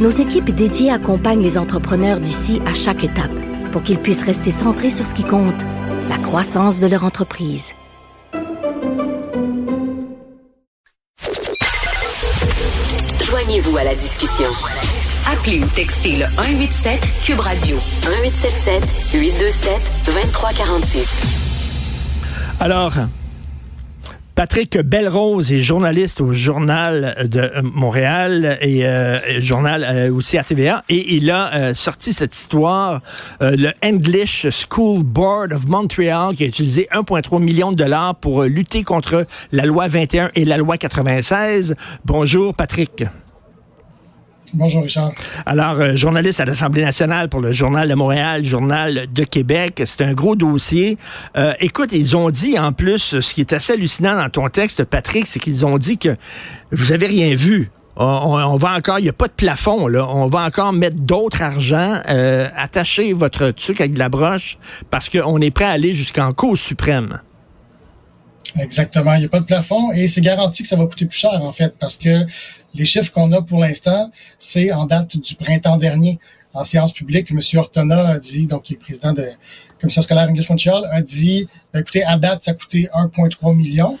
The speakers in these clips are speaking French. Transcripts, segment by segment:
nos équipes dédiées accompagnent les entrepreneurs d'ici à chaque étape pour qu'ils puissent rester centrés sur ce qui compte, la croissance de leur entreprise. Joignez-vous à la discussion. Appelez ou textez le 187 Cube Radio 1877 827 2346. Alors, Patrick Belrose est journaliste au Journal de Montréal et euh, journal euh, aussi à TVA. Et il a euh, sorti cette histoire, euh, le English School Board of Montreal, qui a utilisé 1,3 million de dollars pour lutter contre la loi 21 et la loi 96. Bonjour, Patrick. Bonjour Richard. Alors, euh, journaliste à l'Assemblée nationale pour le Journal de Montréal, Journal de Québec, c'est un gros dossier. Euh, écoute, ils ont dit en plus, ce qui est assez hallucinant dans ton texte, Patrick, c'est qu'ils ont dit que vous avez rien vu. On, on va encore, il n'y a pas de plafond, là. On va encore mettre d'autres argent, euh, attacher votre truc avec de la broche, parce qu'on est prêt à aller jusqu'en cause suprême. Exactement. Il n'y a pas de plafond et c'est garanti que ça va coûter plus cher, en fait, parce que les chiffres qu'on a pour l'instant, c'est en date du printemps dernier. En séance publique, M. Ortona a dit, donc qui est président de la Commission scolaire English Montreal, a dit, ben, écoutez, à date, ça a coûté 1,3 million.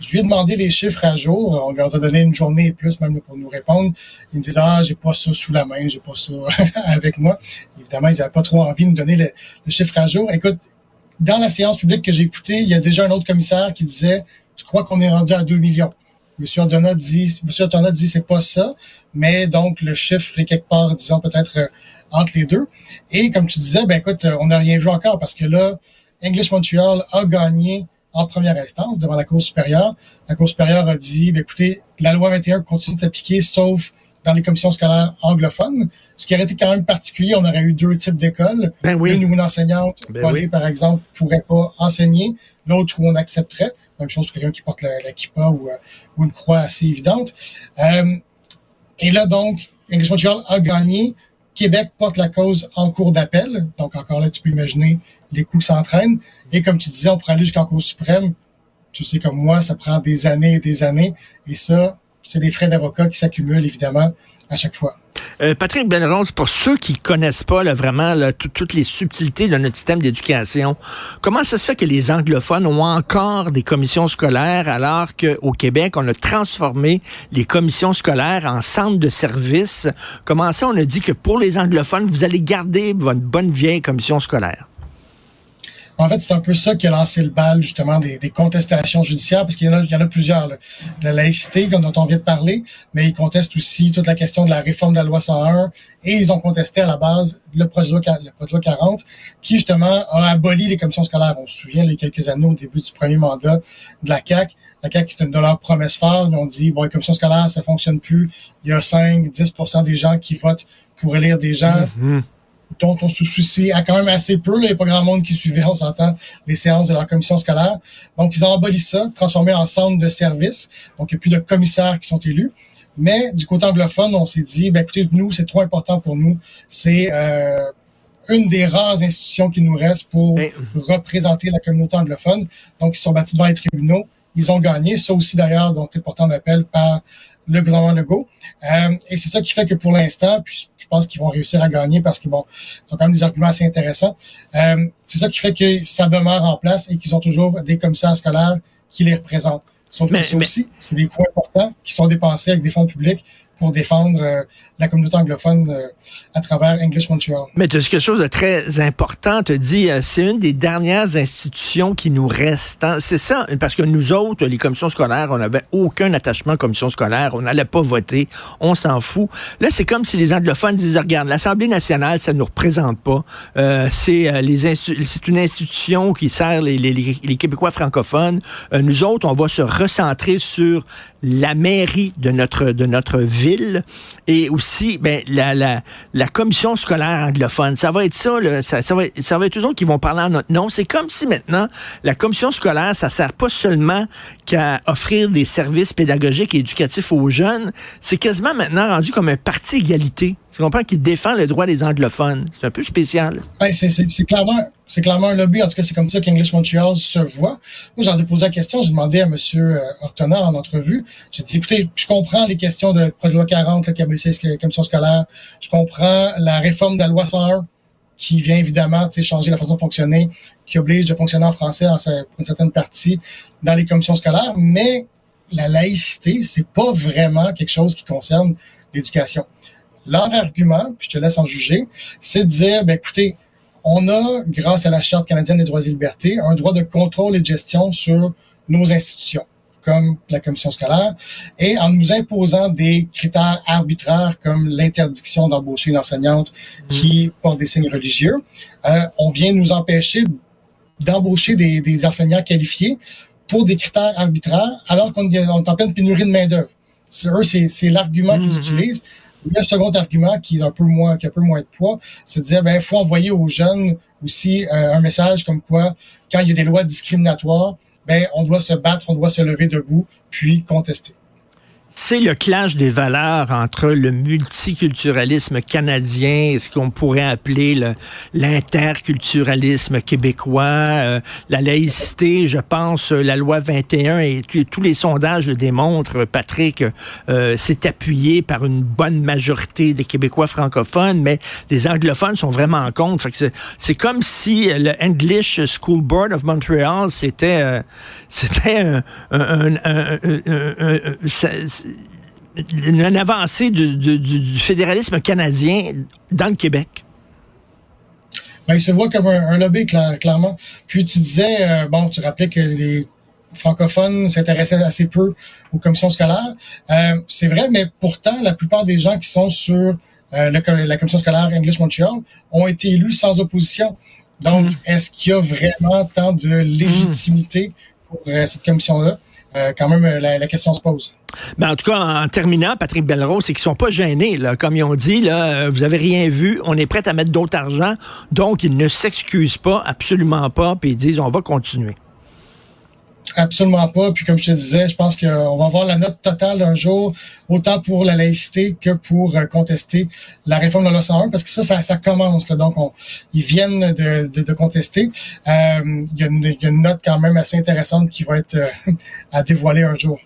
Je lui ai demandé les chiffres à jour. On lui a donné une journée et plus même pour nous répondre. Ils me disent ah j'ai pas ça sous la main, j'ai pas ça avec moi. Évidemment ils n'avaient pas trop envie de nous donner le, le chiffre à jour. Écoute, dans la séance publique que j'ai écoutée, il y a déjà un autre commissaire qui disait, je crois qu'on est rendu à 2 millions. Monsieur Ordona dit, Monsieur Ordona dit c'est pas ça, mais donc le chiffre est quelque part, disons peut-être euh, entre les deux. Et comme tu disais, ben écoute, euh, on n'a rien vu encore parce que là, English Montreal a gagné en première instance devant la Cour supérieure. La Cour supérieure a dit, ben écoutez, la loi 21 continue de s'appliquer sauf dans les commissions scolaires anglophones, ce qui aurait été quand même particulier. On aurait eu deux types d'écoles. Ben oui. Une où une enseignante, Ben oui. par exemple, pourrait pas enseigner, l'autre où on accepterait. Même chose pour quelqu'un qui porte la, kippa ou, euh, ou une croix assez évidente. Euh, et là, donc, English Montreal a gagné. Québec porte la cause en cours d'appel. Donc, encore là, tu peux imaginer les ça entraîne. Et comme tu disais, on pourrait aller jusqu'en Cour suprême. Tu sais comme moi, ça prend des années et des années. Et ça, c'est des frais d'avocat qui s'accumulent, évidemment, Euh, Patrick Benrose, pour ceux qui connaissent pas vraiment toutes les subtilités de notre système d'éducation, comment ça se fait que les anglophones ont encore des commissions scolaires alors qu'au Québec, on a transformé les commissions scolaires en centres de services? Comment ça, on a dit que pour les anglophones, vous allez garder votre bonne vieille commission scolaire? En fait, c'est un peu ça qui a lancé le bal, justement, des, contestations judiciaires, parce qu'il y en a, il y en a plusieurs. là. La laïcité, dont on vient de parler, mais ils contestent aussi toute la question de la réforme de la loi 101, et ils ont contesté à la base le projet de loi, le projet de loi 40, qui, justement, a aboli les commissions scolaires. On se souvient, les quelques années au début du premier mandat de la CAQ, la CAQ, c'était une de leurs promesses fortes. Ils ont dit, bon, les commissions scolaires, ça fonctionne plus. Il y a 5, 10% des gens qui votent pour élire des gens dont on se soucie à quand même assez peu. Là. Il n'y a pas grand monde qui suivait, on s'entend, les séances de leur commission scolaire. Donc, ils ont aboli ça, transformé en centre de service. Donc, il n'y a plus de commissaires qui sont élus. Mais du côté anglophone, on s'est dit, ben, écoutez, nous, c'est trop important pour nous. C'est euh, une des rares institutions qui nous reste pour Mais- représenter la communauté anglophone. Donc, ils sont battus devant les tribunaux. Ils ont gagné. Ça aussi, d'ailleurs, donc, c'est porté en appel par le gouvernement Legault. Euh, et c'est ça qui fait que pour l'instant, puis je pense qu'ils vont réussir à gagner parce que bon, ils ont quand même des arguments assez intéressants. Euh, c'est ça qui fait que ça demeure en place et qu'ils ont toujours des commissaires scolaires qui les représentent. Sauf Mais- que ça mais- aussi, c'est des coûts importants qui sont dépensés avec des fonds publics pour défendre euh, la communauté anglophone euh, à travers English Montreal. Mais tu as quelque chose de très important. Tu dit, euh, c'est une des dernières institutions qui nous restent. hein. C'est ça, parce que nous autres, les commissions scolaires, on n'avait aucun attachement aux commissions scolaires. On n'allait pas voter. On s'en fout. Là, c'est comme si les anglophones disaient, regarde, l'Assemblée nationale, ça ne nous représente pas. Euh, c'est euh, les c'est une institution qui sert les, les- les- les Québécois francophones. Euh, nous autres, on va se recentrer sur la mairie de notre, de notre ville et aussi ben, la, la, la commission scolaire anglophone. Ça va être ça, là, ça, ça, va ça va être eux autres qui vont parler en notre nom. C'est comme si maintenant, la commission scolaire, ça sert pas seulement qu'à offrir des services pédagogiques et éducatifs aux jeunes, c'est quasiment maintenant rendu comme un parti égalité. Tu comprends? Qui défend le droit des anglophones. C'est un peu spécial. Ouais, c'est clairement, c'est clairement un lobby. En tout cas, c'est comme ça qu'English Montreal se voit. Moi, j'en ai posé la question. J'ai demandé à M. Ortona en entrevue. J'ai dit, écoutez, je comprends les questions de projet loi 40, la KBC, commission scolaire. Je comprends la réforme de la loi 101 qui vient évidemment changer la façon de fonctionner, qui oblige de fonctionner en français pour une certaine partie dans les commissions scolaires. Mais la laïcité, c'est pas vraiment quelque chose qui concerne l'éducation. Leur argument, puis je te laisse en juger, c'est de dire, ben, écoutez, on a, grâce à la Charte canadienne des droits et libertés, un droit de contrôle et de gestion sur nos institutions, comme la commission scolaire, et en nous imposant des critères arbitraires comme l'interdiction d'embaucher une enseignante qui porte des signes religieux, euh, on vient nous empêcher d'embaucher des, des, enseignants qualifiés pour des critères arbitraires, alors qu'on est en pleine pénurie de main-d'œuvre. C'est, c'est l'argument qu'ils mm-hmm. utilisent. Le second argument qui est un peu moins, qui a un peu moins de poids, c'est de dire, ben, faut envoyer aux jeunes aussi euh, un message comme quoi, quand il y a des lois discriminatoires, ben, on doit se battre, on doit se lever debout, puis contester. C'est le clash des valeurs entre le multiculturalisme canadien, ce qu'on pourrait appeler l'interculturalisme québécois, euh, la laïcité, je pense, euh, la loi 21 et tous les sondages le démontrent, Patrick, euh, c'est appuyé par une bonne majorité des Québécois francophones, mais les anglophones sont vraiment en contre. C'est comme si le English School Board of Montreal, c'était c'était un, un, un, un une avancée du, fédéralisme canadien dans le Québec? Ben, il se voit comme un, lobby, clairement. Puis tu disais, euh, bon, tu rappelais que les francophones s'intéressaient assez peu aux commissions scolaires. Euh, c'est vrai, mais pourtant, la plupart des gens qui sont sur euh, la commission scolaire English Montreal ont été élus sans opposition. Donc, mm. est-ce qu'il y a vraiment tant de légitimité pour cette commission-là? Quand même, la question se pose. Ben, en tout cas, en terminant, Patrick Belrose, c'est qu'ils sont pas gênés. Là. Comme ils ont dit, là, vous avez rien vu, on est prêt à mettre d'autres argent. Donc, ils ne s'excusent pas, absolument pas, puis ils disent on va continuer. Absolument pas. Puis comme je te disais, je pense qu'on va avoir la note totale un jour, autant pour la laïcité que pour euh, contester la réforme de la loi 101, parce que ça, ça, commence. Donc, ils viennent de, contester. Euh, il, y a une, note quand même assez intéressante qui va être euh, à dévoiler un jour.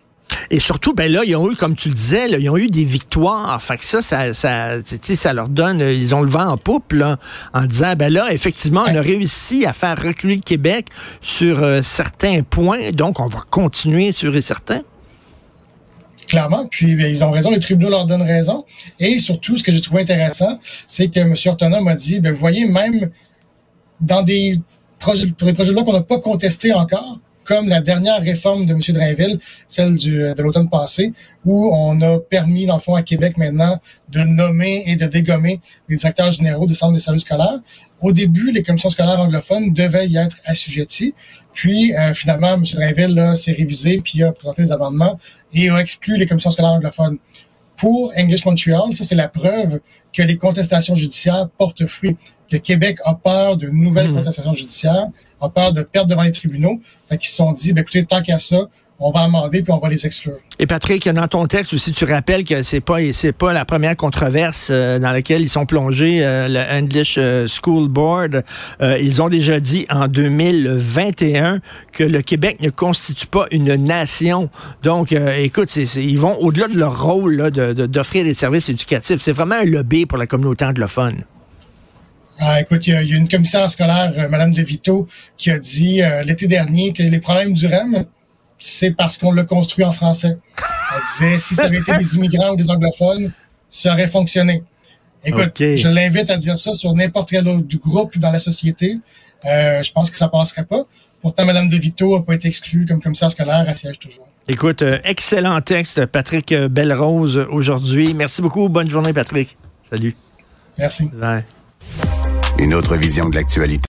Et surtout, ben là, ils ont eu, comme tu le disais, ils ont eu des victoires. Fait que ça, ça, ça, ça leur donne, ils ont le vent en poupe, là, en disant, ben là, effectivement, on a réussi à faire reculer le Québec sur euh, certains points, donc on va continuer sur et certains. Clairement, puis ben, ils ont raison, les tribunaux leur donnent raison. Et surtout, ce que j'ai trouvé intéressant, c'est que M. Ortona m'a dit, ben, vous voyez, même dans des projets, pour les projets de loi qu'on n'a pas contestés encore, comme la dernière réforme de M. Drainville, celle du, de l'automne passé, où on a permis, dans le fond, à Québec maintenant, de nommer et de dégommer les directeurs généraux des centres des services scolaires. Au début, les commissions scolaires anglophones devaient y être assujetties. Puis, euh, finalement, M. Drainville s'est révisé, puis a présenté des amendements et a exclu les commissions scolaires anglophones. Pour English Montreal, ça, c'est la preuve que les contestations judiciaires portent fruit que Québec a peur de nouvelles mmh. contestations judiciaires, a peur de perdre devant les tribunaux. Fait qu'ils se sont dit, ben, écoutez, tant qu'à ça, on va amender puis on va les exclure. Et Patrick, dans ton texte aussi, tu rappelles que c'est pas c'est pas la première controverse euh, dans laquelle ils sont plongés, euh, le English euh, School Board. ils ont déjà dit en 2021 que le Québec ne constitue pas une nation. Donc, écoute, ils vont au-delà de leur rôle d'offrir des services éducatifs. C'est vraiment un lobby pour la communauté anglophone. Ah, écoute, il y, a, une commissaire scolaire, euh, Mme DeVito, qui a dit euh, l'été dernier que les problèmes du REM, c'est parce qu'on l'a construit en français. Elle disait, si ça avait été des immigrants ou des anglophones, ça aurait fonctionné. Écoute, je l'invite à dire ça sur n'importe quel autre du groupe ou dans la société. Euh, je pense que ça passerait pas. Pourtant, Mme DeVito n'a pas été exclue comme commissaire scolaire, elle siège toujours. Écoute, excellent texte, Patrick Belrose, aujourd'hui. Merci beaucoup. Bonne journée, Patrick. Salut. Merci. Une autre vision de l'actualité.